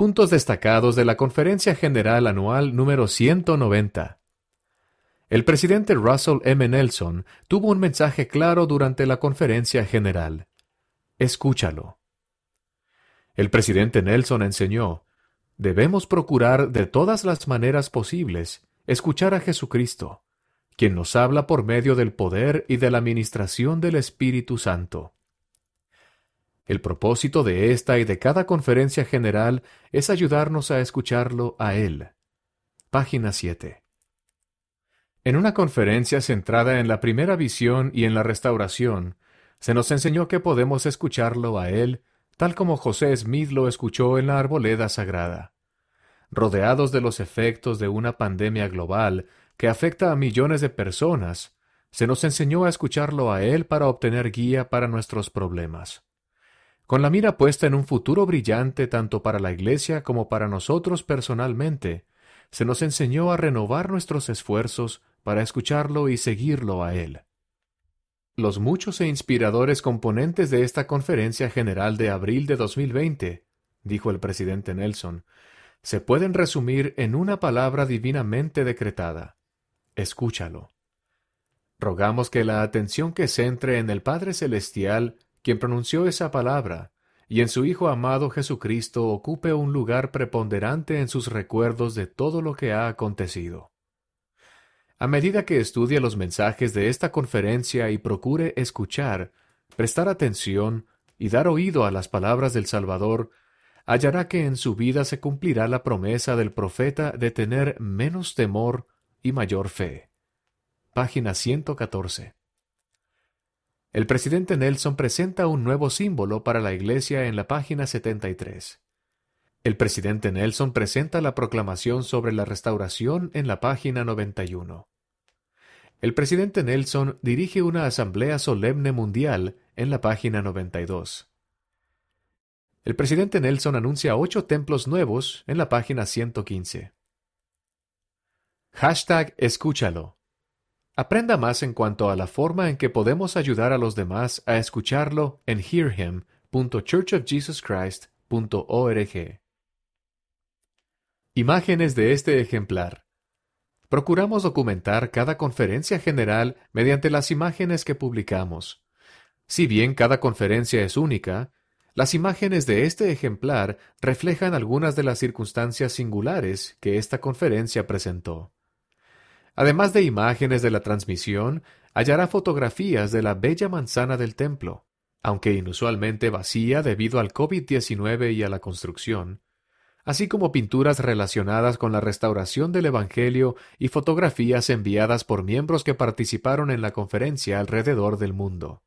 Puntos destacados de la Conferencia General Anual número 190. El presidente Russell M. Nelson tuvo un mensaje claro durante la conferencia general. Escúchalo. El presidente Nelson enseñó, debemos procurar de todas las maneras posibles escuchar a Jesucristo, quien nos habla por medio del poder y de la administración del Espíritu Santo. El propósito de esta y de cada conferencia general es ayudarnos a escucharlo a Él. Página 7. En una conferencia centrada en la primera visión y en la restauración, se nos enseñó que podemos escucharlo a Él, tal como José Smith lo escuchó en la arboleda sagrada. Rodeados de los efectos de una pandemia global que afecta a millones de personas, se nos enseñó a escucharlo a Él para obtener guía para nuestros problemas. Con la mira puesta en un futuro brillante tanto para la Iglesia como para nosotros personalmente, se nos enseñó a renovar nuestros esfuerzos para escucharlo y seguirlo a Él. Los muchos e inspiradores componentes de esta conferencia general de abril de 2020, dijo el presidente Nelson, se pueden resumir en una palabra divinamente decretada. Escúchalo. Rogamos que la atención que centre en el Padre Celestial quien pronunció esa palabra, y en su Hijo amado Jesucristo ocupe un lugar preponderante en sus recuerdos de todo lo que ha acontecido. A medida que estudie los mensajes de esta conferencia y procure escuchar, prestar atención y dar oído a las palabras del Salvador, hallará que en su vida se cumplirá la promesa del profeta de tener menos temor y mayor fe. Página 114. El presidente Nelson presenta un nuevo símbolo para la Iglesia en la página 73. El presidente Nelson presenta la proclamación sobre la restauración en la página 91. El presidente Nelson dirige una asamblea solemne mundial en la página 92. El presidente Nelson anuncia ocho templos nuevos en la página 115. Hashtag Escúchalo. Aprenda más en cuanto a la forma en que podemos ayudar a los demás a escucharlo en hearhim.churchofjesuschrist.org. Imágenes de este ejemplar. Procuramos documentar cada conferencia general mediante las imágenes que publicamos. Si bien cada conferencia es única, las imágenes de este ejemplar reflejan algunas de las circunstancias singulares que esta conferencia presentó. Además de imágenes de la transmisión, hallará fotografías de la bella manzana del templo, aunque inusualmente vacía debido al COVID-19 y a la construcción, así como pinturas relacionadas con la restauración del Evangelio y fotografías enviadas por miembros que participaron en la conferencia alrededor del mundo.